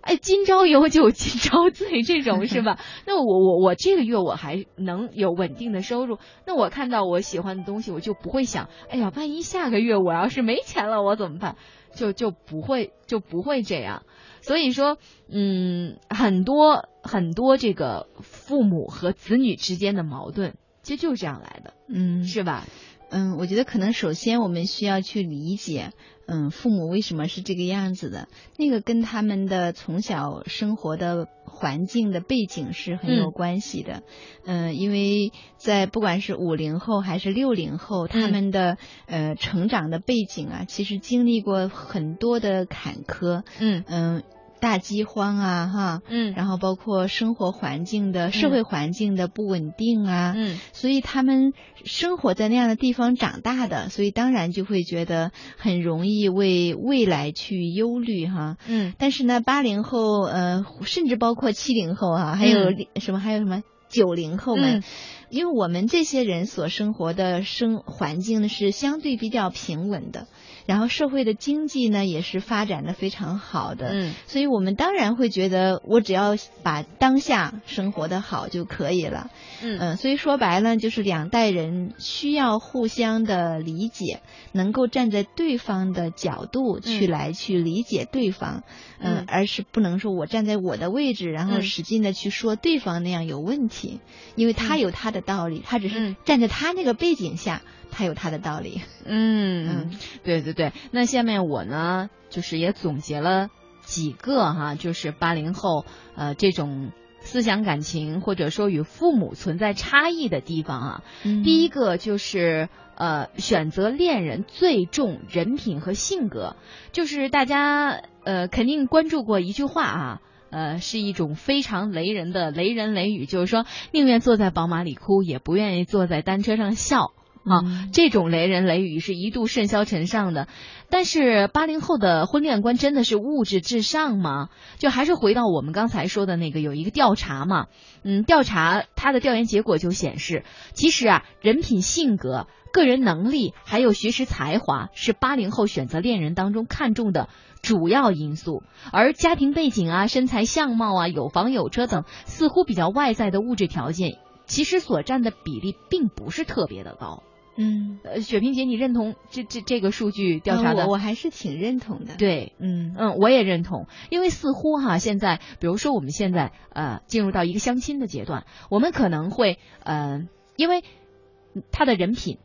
哎，今朝有酒今朝醉，这种是吧？那我我我这个月我还能有稳定的收入，那我看到我喜欢的东西，我就不会想，哎呀，万一下个月我要是没钱了，我怎么办？就就不会就不会这样。所以说，嗯，很多很多这个父母和子女之间的矛盾。其实就是这样来的，
嗯，
是吧？
嗯，我觉得可能首先我们需要去理解，嗯，父母为什么是这个样子的，那个跟他们的从小生活的环境的背景是很有关系的，嗯，因为在不管是五零后还是六零后，他们的呃成长的背景啊，其实经历过很多的坎坷，
嗯。
嗯。大饥荒啊，哈，
嗯，
然后包括生活环境的社会环境的不稳定啊，
嗯，
所以他们生活在那样的地方长大的，所以当然就会觉得很容易为未来去忧虑哈，
嗯，
但是呢，八零后呃，甚至包括七零后啊，还有什么还有什么？九零后们，因为我们这些人所生活的生环境呢是相对比较平稳的。然后社会的经济呢也是发展的非常好的，
嗯，
所以我们当然会觉得我只要把当下生活的好就可以了，
嗯。
所以说白了就是两代人需要互相的理解，能够站在对方的角度去来去理解对方，
嗯，
而是不能说我站在我的位置，然后使劲的去说对方那样有问题，因为他有他的道理，他只是站在他那个背景下。他有他的道理，
嗯，对对对。那下面我呢，就是也总结了几个哈，就是八零后呃这种思想感情或者说与父母存在差异的地方啊。第一个就是呃选择恋人最重人品和性格，就是大家呃肯定关注过一句话啊，呃是一种非常雷人的雷人雷语，就是说宁愿坐在宝马里哭，也不愿意坐在单车上笑。啊，这种雷人雷语是一度甚嚣尘上的，但是八零后的婚恋观真的是物质至上吗？就还是回到我们刚才说的那个，有一个调查嘛，嗯，调查他的调研结果就显示，其实啊，人品、性格、个人能力还有学识才华是八零后选择恋人当中看重的主要因素，而家庭背景啊、身材相貌啊、有房有车等似乎比较外在的物质条件，其实所占的比例并不是特别的高。
嗯，
呃，雪萍姐，你认同这这这个数据调查的？
我我还是挺认同的。
对，
嗯
嗯，我也认同，因为似乎哈，现在比如说我们现在呃进入到一个相亲的阶段，我们可能会呃，因为他的人品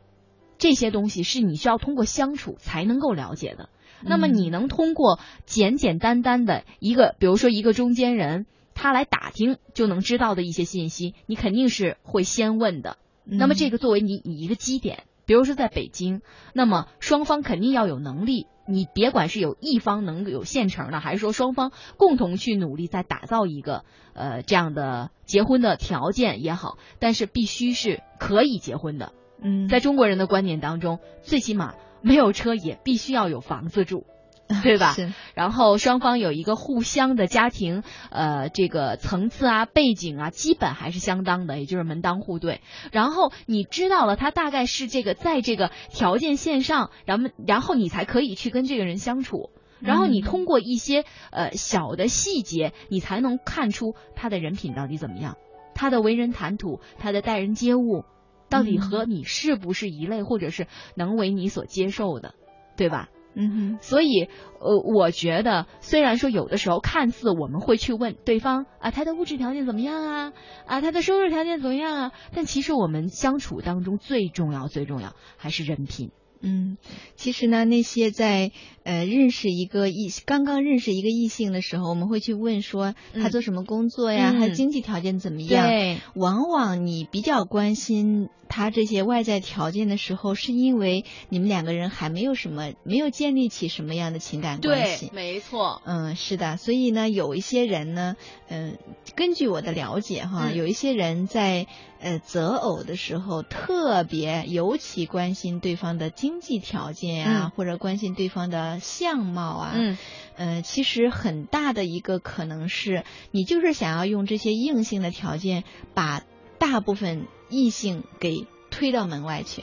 这些东西是你需要通过相处才能够了解的。那么你能通过简简单单的一个，比如说一个中间人，他来打听就能知道的一些信息，你肯定是会先问的。那么这个作为你你一个基点，比如说在北京，那么双方肯定要有能力，你别管是有一方能有现成的，还是说双方共同去努力再打造一个呃这样的结婚的条件也好，但是必须是可以结婚的。
嗯，
在中国人的观念当中，最起码没有车也必须要有房子住。对吧？然后双方有一个互相的家庭，呃，这个层次啊、背景啊，基本还是相当的，也就是门当户对。然后你知道了他大概是这个在这个条件线上，然后然后你才可以去跟这个人相处。然后你通过一些呃小的细节，你才能看出他的人品到底怎么样，他的为人谈吐，他的待人接物，到底和你是不是一类，或者是能为你所接受的，对吧？
嗯哼，
所以呃，我觉得虽然说有的时候看似我们会去问对方啊，他的物质条件怎么样啊，啊，他的收入条件怎么样啊，但其实我们相处当中最重要最重要还是人品。
嗯，其实呢，那些在呃认识一个异刚刚认识一个异性的时候，我们会去问说他做什么工作呀，他经济条件怎么样？
对，
往往你比较关心他这些外在条件的时候，是因为你们两个人还没有什么，没有建立起什么样的情感关系。
对，没错。
嗯，是的。所以呢，有一些人呢，嗯，根据我的了解哈，有一些人在呃择偶的时候特别尤其关心对方的经。济条件啊，或者关心对方的相貌啊，
嗯，
呃，其实很大的一个可能是你就是想要用这些硬性的条件把大部分异性给推到门外去。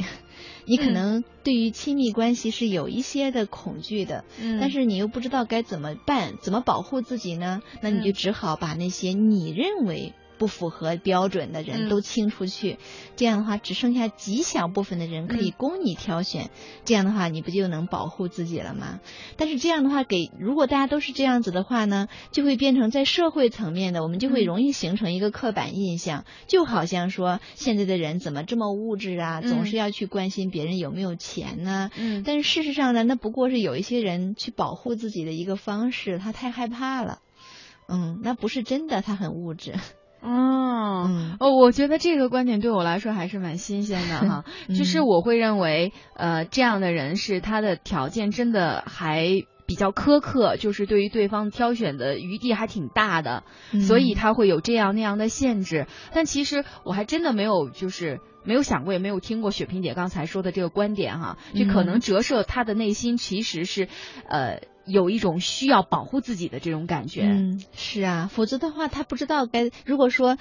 你可能对于亲密关系是有一些的恐惧的，
嗯，
但是你又不知道该怎么办，怎么保护自己呢？那你就只好把那些你认为。不符合标准的人都清出去，这样的话只剩下极小部分的人可以供你挑选，这样的话你不就能保护自己了吗？但是这样的话给如果大家都是这样子的话呢，就会变成在社会层面的，我们就会容易形成一个刻板印象，就好像说现在的人怎么这么物质啊，总是要去关心别人有没有钱呢？
嗯，
但是事实上呢，那不过是有一些人去保护自己的一个方式，他太害怕了，嗯，那不是真的，他很物质。
哦，哦，我觉得这个观点对我来说还是蛮新鲜的哈。就是我会认为，呃，这样的人是他的条件真的还比较苛刻，就是对于对方挑选的余地还挺大的，所以他会有这样那样的限制。但其实我还真的没有，就是没有想过，也没有听过雪萍姐刚才说的这个观点哈。就可能折射他的内心其实是，呃。有一种需要保护自己的这种感觉，
嗯，是啊，否则的话，他不知道该如果说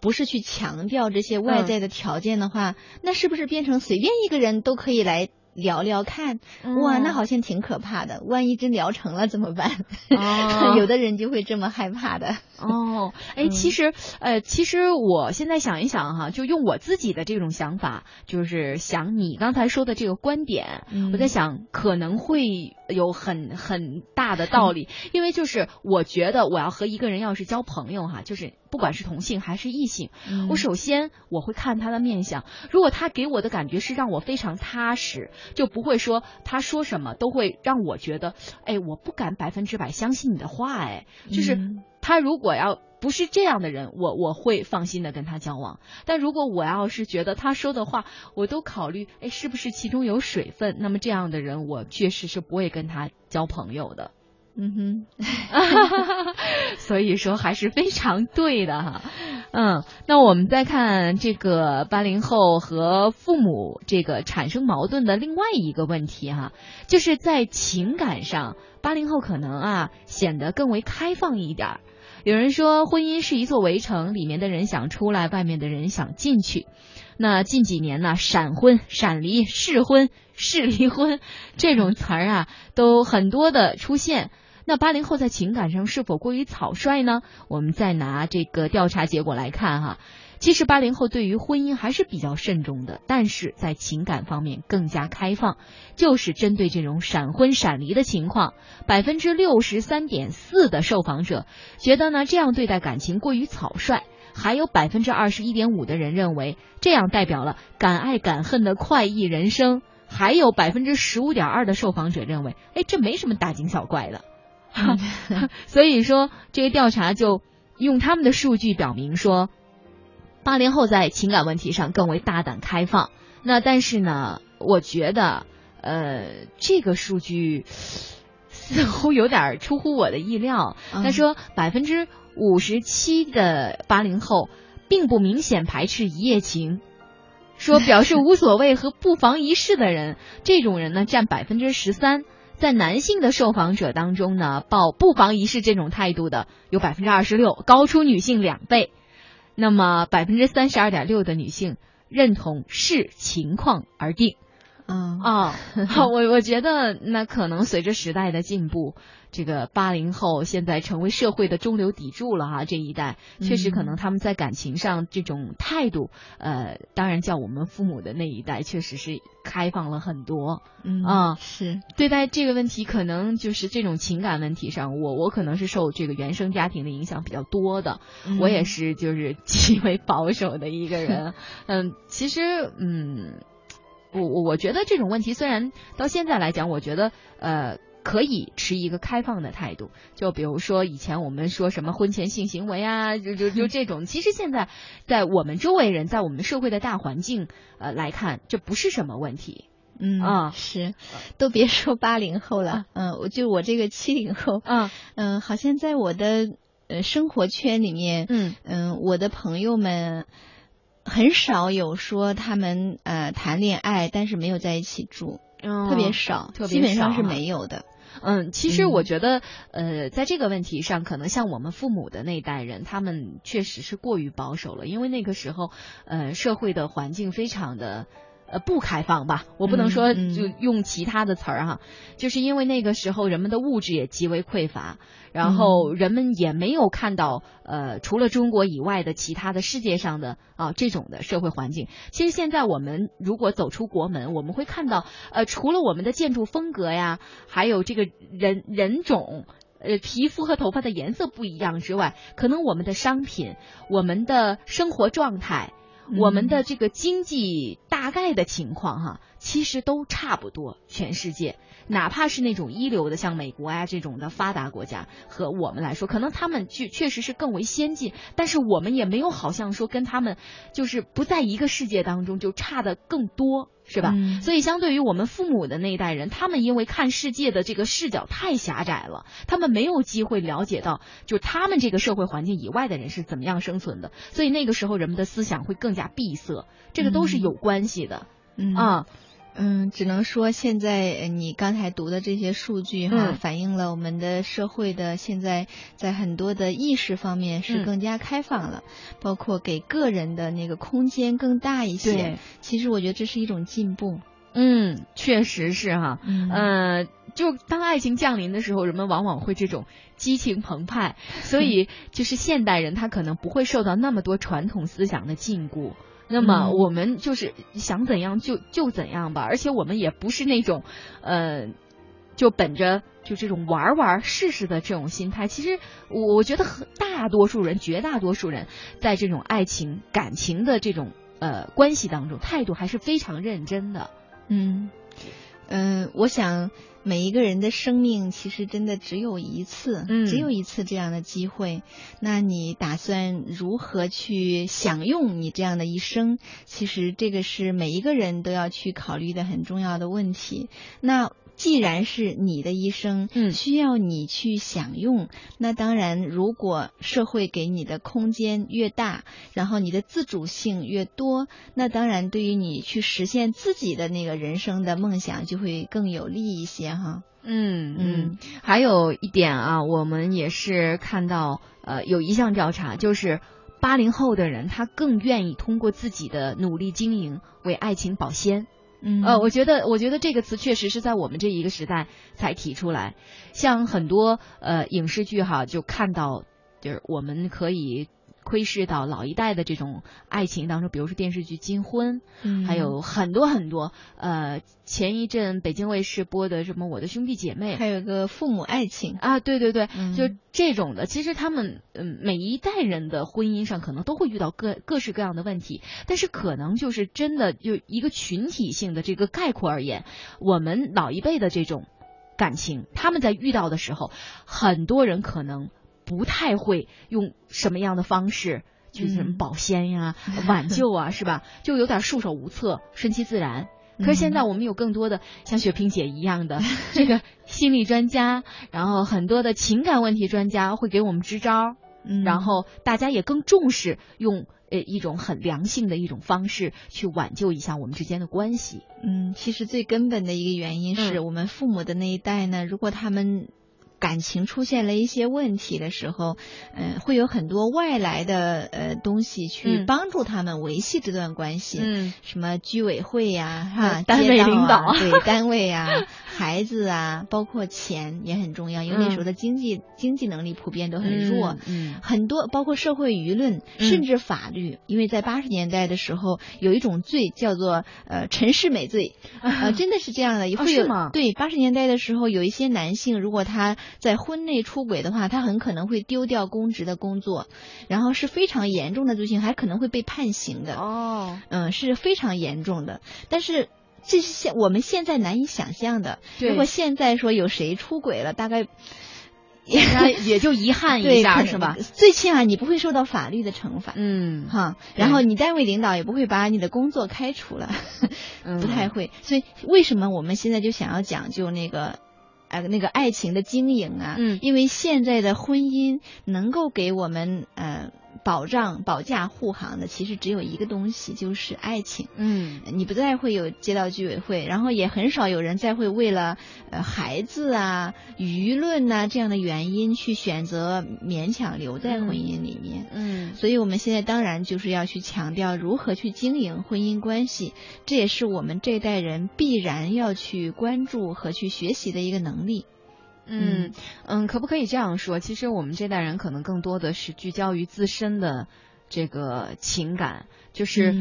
不是去强调这些外在的条件的话，那是不是变成随便一个人都可以来？聊聊看，哇，那好像挺可怕的。万一真聊成了怎么办？有的人就会这么害怕的。
哦，哎，其实，呃，其实我现在想一想哈，就用我自己的这种想法，就是想你刚才说的这个观点，我在想可能会有很很大的道理，因为就是我觉得我要和一个人要是交朋友哈，就是。不管是同性还是异性，我首先我会看他的面相。如果他给我的感觉是让我非常踏实，就不会说他说什么都会让我觉得，哎，我不敢百分之百相信你的话。哎，就是他如果要不是这样的人，我我会放心的跟他交往。但如果我要是觉得他说的话，我都考虑，哎，是不是其中有水分？那么这样的人，我确实是不会跟他交朋友的。
嗯哼，
所以说还是非常对的哈。嗯，那我们再看这个八零后和父母这个产生矛盾的另外一个问题哈，就是在情感上，八零后可能啊显得更为开放一点。有人说，婚姻是一座围城，里面的人想出来，外面的人想进去。那近几年呢，闪婚、闪离、试婚、试离婚这种词儿啊，都很多的出现。那八零后在情感上是否过于草率呢？我们再拿这个调查结果来看哈，其实八零后对于婚姻还是比较慎重的，但是在情感方面更加开放。就是针对这种闪婚闪离的情况，百分之六十三点四的受访者觉得呢这样对待感情过于草率，还有百分之二十一点五的人认为这样代表了敢爱敢恨的快意人生，还有百分之十五点二的受访者认为，哎，这没什么大惊小怪的。所以说，这个调查就用他们的数据表明说，八零后在情感问题上更为大胆开放。那但是呢，我觉得，呃，这个数据似乎有点出乎我的意料。他说，百分之五十七的八零后并不明显排斥一夜情，说表示无所谓和不妨一试的人，这种人呢占百分之十三。在男性的受访者当中呢，抱不妨一试这种态度的有百分之二十六，高出女性两倍。那么百分之三十二点六的女性认同视情况而定。
嗯。
啊，好，我我觉得那可能随着时代的进步。这个八零后现在成为社会的中流砥柱了哈，这一代。确实可能他们在感情上这种态度，呃，当然叫我们父母的那一代确实是开放了很多，
嗯
啊
是。
对待这个问题，可能就是这种情感问题上，我我可能是受这个原生家庭的影响比较多的，我也是就是极为保守的一个人，嗯，其实嗯。我我我觉得这种问题虽然到现在来讲，我觉得呃。可以持一个开放的态度，就比如说以前我们说什么婚前性行为啊，就就就这种，其实现在在我们周围人，在我们社会的大环境呃来看，这不是什么问题。
嗯
啊
是，都别说八零后了，嗯，我就我这个七零后，
嗯
嗯，好像在我的呃生活圈里面，
嗯
嗯，我的朋友们很少有说他们呃谈恋爱，但是没有在一起住。特别少，基本上是没有的。
嗯，其实我觉得，呃，在这个问题上，可能像我们父母的那一代人，他们确实是过于保守了，因为那个时候，呃，社会的环境非常的。呃，不开放吧？我不能说就用其他的词儿哈，就是因为那个时候人们的物质也极为匮乏，然后人们也没有看到呃除了中国以外的其他的世界上的啊这种的社会环境。其实现在我们如果走出国门，我们会看到呃除了我们的建筑风格呀，还有这个人人种呃皮肤和头发的颜色不一样之外，可能我们的商品、我们的生活状态。我们的这个经济大概的情况哈，其实都差不多。全世界，哪怕是那种一流的，像美国啊这种的发达国家，和我们来说，可能他们确确实是更为先进，但是我们也没有好像说跟他们就是不在一个世界当中，就差的更多。是吧？所以相对于我们父母的那一代人，他们因为看世界的这个视角太狭窄了，他们没有机会了解到，就他们这个社会环境以外的人是怎么样生存的。所以那个时候人们的思想会更加闭塞，这个都是有关系的。啊。
嗯，只能说现在你刚才读的这些数据哈，反映了我们的社会的现在在很多的意识方面是更加开放了，包括给个人的那个空间更大一些。其实我觉得这是一种进步。
嗯，确实是哈。嗯，就当爱情降临的时候，人们往往会这种激情澎湃，所以 就是现代人他可能不会受到那么多传统思想的禁锢。那么我们就是想怎样就就怎样吧，而且我们也不是那种，呃，就本着就这种玩玩试试的这种心态。其实我我觉得大多数人，绝大多数人在这种爱情感情的这种呃关系当中，态度还是非常认真的。
嗯嗯，我想。每一个人的生命其实真的只有一次，
嗯，
只有一次这样的机会。那你打算如何去享用你这样的一生？其实这个是每一个人都要去考虑的很重要的问题。那。既然是你的一生，
嗯，
需要你去享用，那当然，如果社会给你的空间越大，然后你的自主性越多，那当然对于你去实现自己的那个人生的梦想就会更有利一些哈。
嗯嗯，还有一点啊，我们也是看到，呃，有一项调查，就是八零后的人他更愿意通过自己的努力经营为爱情保鲜。
嗯，
呃，我觉得，我觉得这个词确实是在我们这一个时代才提出来。像很多呃影视剧哈，就看到就是我们可以。窥视到老一代的这种爱情当中，比如说电视剧《金婚》，
嗯，
还有很多很多。呃，前一阵北京卫视播的什么《我的兄弟姐妹》，
还有个父母爱情
啊，对对对，就这种的。其实他们嗯，每一代人的婚姻上可能都会遇到各各式各样的问题，但是可能就是真的就一个群体性的这个概括而言，我们老一辈的这种感情，他们在遇到的时候，很多人可能。不太会用什么样的方式去什么保鲜呀、挽救啊，是吧？就有点束手无策、顺其自然。可是现在我们有更多的像雪萍姐一样的 这个心理专家，然后很多的情感问题专家会给我们支招，然后大家也更重视用呃一种很良性的一种方式去挽救一下我们之间的关系。
嗯，其实最根本的一个原因是我们父母的那一代呢，如果他们。感情出现了一些问题的时候，嗯，会有很多外来的呃东西去帮助他们维系这段关系，
嗯，
什么居委会呀，哈，
单位领导，
对，单位啊，孩子啊，包括钱也很重要，因为那时候的经济经济能力普遍都很弱，
嗯，
很多包括社会舆论，甚至法律，因为在八十年代的时候有一种罪叫做呃陈世美罪，呃，真的是这样的，会有
吗？
对，八十年代的时候有一些男性如果他在婚内出轨的话，他很可能会丢掉公职的工作，然后是非常严重的罪行，还可能会被判刑的。
哦，
嗯，是非常严重的。但是这是现我们现在难以想象的。如果现在说有谁出轨了，大概。
也也就遗憾 一下是吧？
最起码你不会受到法律的惩罚，
嗯
哈。然后你单位领导也不会把你的工作开除了，不太会。所以为什么我们现在就想要讲究那个呃那个爱情的经营啊？
嗯，
因为现在的婚姻能够给我们呃。保障保驾护航的其实只有一个东西，就是爱情。
嗯，
你不再会有街道居委会，然后也很少有人再会为了呃孩子啊、舆论呐这样的原因去选择勉强留在婚姻里面。
嗯，
所以我们现在当然就是要去强调如何去经营婚姻关系，这也是我们这代人必然要去关注和去学习的一个能力。
嗯嗯，可不可以这样说？其实我们这代人可能更多的是聚焦于自身的这个情感，就是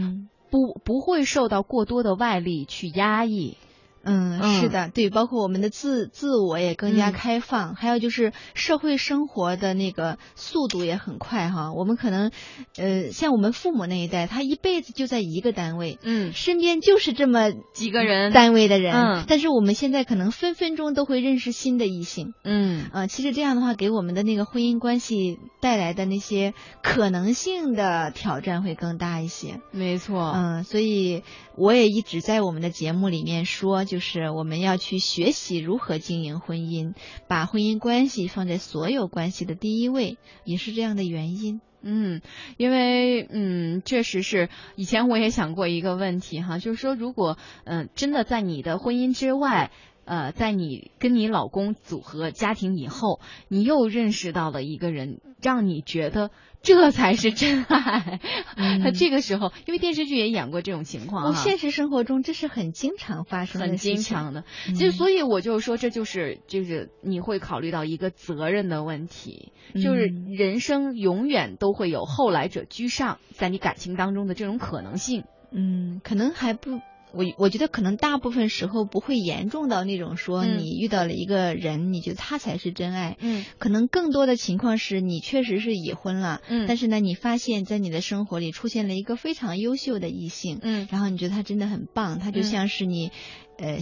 不不会受到过多的外力去压抑。
嗯，是的，对，包括我们的自自我也更加开放，还有就是社会生活的那个速度也很快哈。我们可能，呃，像我们父母那一代，他一辈子就在一个单位，
嗯，
身边就是这么
几个人
单位的人，
嗯，
但是我们现在可能分分钟都会认识新的异性，
嗯，
啊，其实这样的话，给我们的那个婚姻关系带来的那些可能性的挑战会更大一些，
没错，
嗯，所以我也一直在我们的节目里面说。就是我们要去学习如何经营婚姻，把婚姻关系放在所有关系的第一位，也是这样的原因。
嗯，因为嗯，确实是以前我也想过一个问题哈，就是说如果嗯真的在你的婚姻之外。呃，在你跟你老公组合家庭以后，你又认识到了一个人，让你觉得这才是真爱。那 这个时候，因为电视剧也演过这种情况
哈，现实生活中这是很经常发生
的，很经常的。其实所以我就说，这就是就是你会考虑到一个责任的问题，就是人生永远都会有后来者居上，在你感情当中的这种可能性。
嗯，可能还不。我我觉得可能大部分时候不会严重到那种说你遇到了一个人，你觉得他才是真爱。
嗯，
可能更多的情况是你确实是已婚了。
嗯，
但是呢，你发现在你的生活里出现了一个非常优秀的异性。
嗯，
然后你觉得他真的很棒，他就像是你，呃，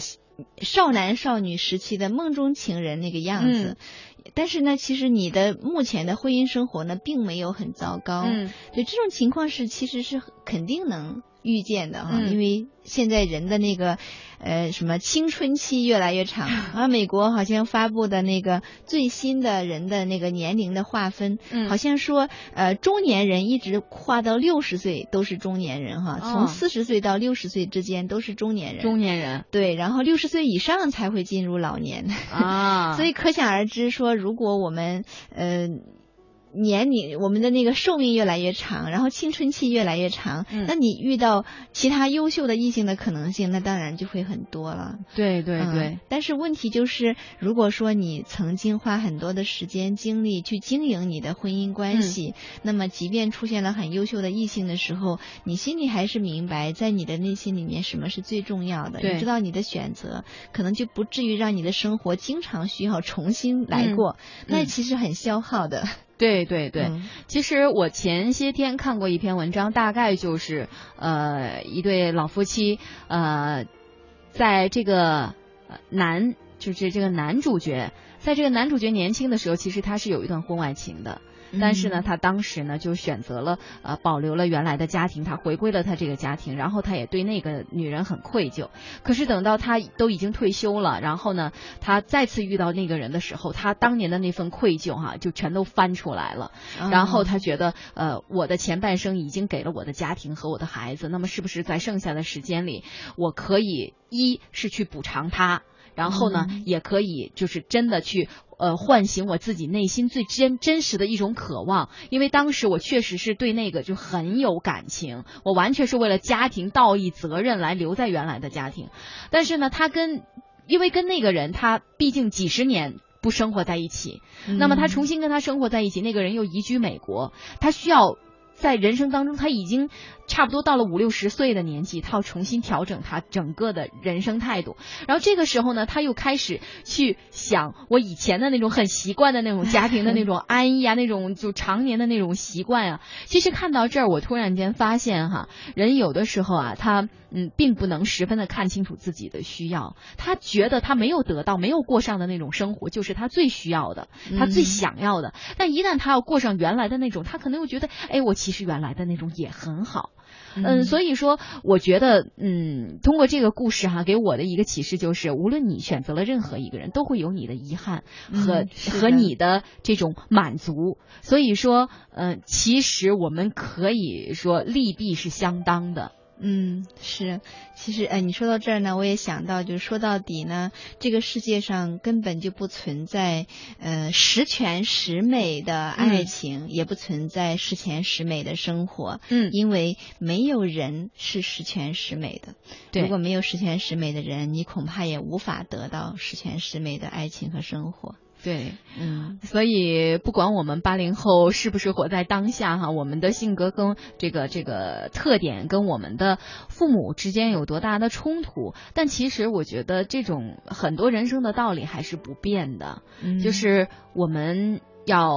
少男少女时期的梦中情人那个样子。
嗯，
但是呢，其实你的目前的婚姻生活呢，并没有很糟糕。
嗯，
对这种情况是其实是肯定能。遇见的哈，
因
为现在人的那个呃什么青春期越来越长 啊，美国好像发布的那个最新的人的那个年龄的划分，
嗯，
好像说呃中年人一直划到六十岁都是中年人哈，从四十岁到六十岁之间都是中年人，
中年人。
对，然后六十岁以上才会进入老年。
啊，
所以可想而知说，如果我们呃。年龄，我们的那个寿命越来越长，然后青春期越来越长，那你遇到其他优秀的异性的可能性，那当然就会很多了。
对对对。
但是问题就是，如果说你曾经花很多的时间精力去经营你的婚姻关系，那么即便出现了很优秀的异性的时候，你心里还是明白，在你的内心里面什么是最重要的。你知道你的选择，可能就不至于让你的生活经常需要重新来过，那其实很消耗的。
对对对，其实我前些天看过一篇文章，大概就是呃一对老夫妻，呃，在这个男就是这个男主角，在这个男主角年轻的时候，其实他是有一段婚外情的。但是呢，他当时呢就选择了呃保留了原来的家庭，他回归了他这个家庭，然后他也对那个女人很愧疚。可是等到他都已经退休了，然后呢，他再次遇到那个人的时候，他当年的那份愧疚哈就全都翻出来了。然后他觉得呃我的前半生已经给了我的家庭和我的孩子，那么是不是在剩下的时间里，我可以一是去补偿他，然后呢也可以就是真的去。呃，唤醒我自己内心最真真实的一种渴望，因为当时我确实是对那个就很有感情，我完全是为了家庭道义责任来留在原来的家庭。但是呢，他跟因为跟那个人，他毕竟几十年不生活在一起，那么他重新跟他生活在一起，那个人又移居美国，他需要在人生当中，他已经差不多到了五六十岁的年纪，他要重新调整他整个的人生态度。然后这个时候呢，他又开始去想我以前的那种很习惯的那种家庭的那种安逸啊，那种就常年的那种习惯啊。其实看到这儿，我突然间发现哈，人有的时候啊，他嗯，并不能十分的看清楚自己的需要。他觉得他没有得到、没有过上的那种生活，就是他最需要的，他最想要的。但一旦他要过上原来的那种，他可能又觉得，哎，我。其实原来的那种也很好，嗯，所以说我觉得，嗯，通过这个故事哈，给我的一个启示就是，无论你选择了任何一个人，都会有你的遗憾和和你的这种满足。所以说，嗯，其实我们可以说利弊是相当的。
嗯，是，其实，哎，你说到这儿呢，我也想到，就是说到底呢，这个世界上根本就不存在，呃，十全十美的爱情，也不存在十全十美的生活，
嗯，
因为没有人是十全十美的，
对，
如果没有十全十美的人，你恐怕也无法得到十全十美的爱情和生活。
对，嗯，所以不管我们八零后是不是活在当下哈，我们的性格跟这个这个特点跟我们的父母之间有多大的冲突，但其实我觉得这种很多人生的道理还是不变的，就是我们要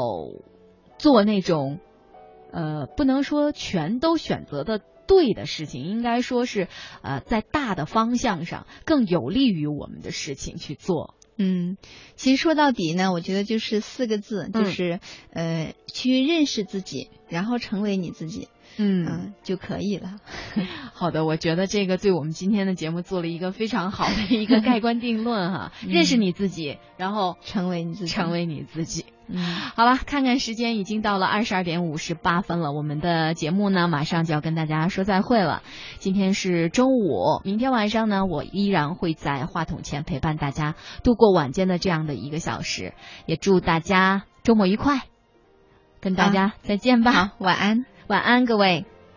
做那种呃，不能说全都选择的对的事情，应该说是呃，在大的方向上更有利于我们的事情去做。
嗯，其实说到底呢，我觉得就是四个字，就是呃，去认识自己，然后成为你自己。嗯，就可以了。
好的，我觉得这个对我们今天的节目做了一个非常好的一个 盖棺定论哈。认识你自己，然后
成为你自己，
成为你自己。嗯，好了，看看时间已经到了二十二点五十八分了，我们的节目呢马上就要跟大家说再会了。今天是周五，明天晚上呢我依然会在话筒前陪伴大家度过晚间的这样的一个小时，也祝大家周末愉快，跟大家再见吧。
好，晚安。
晚安，各位。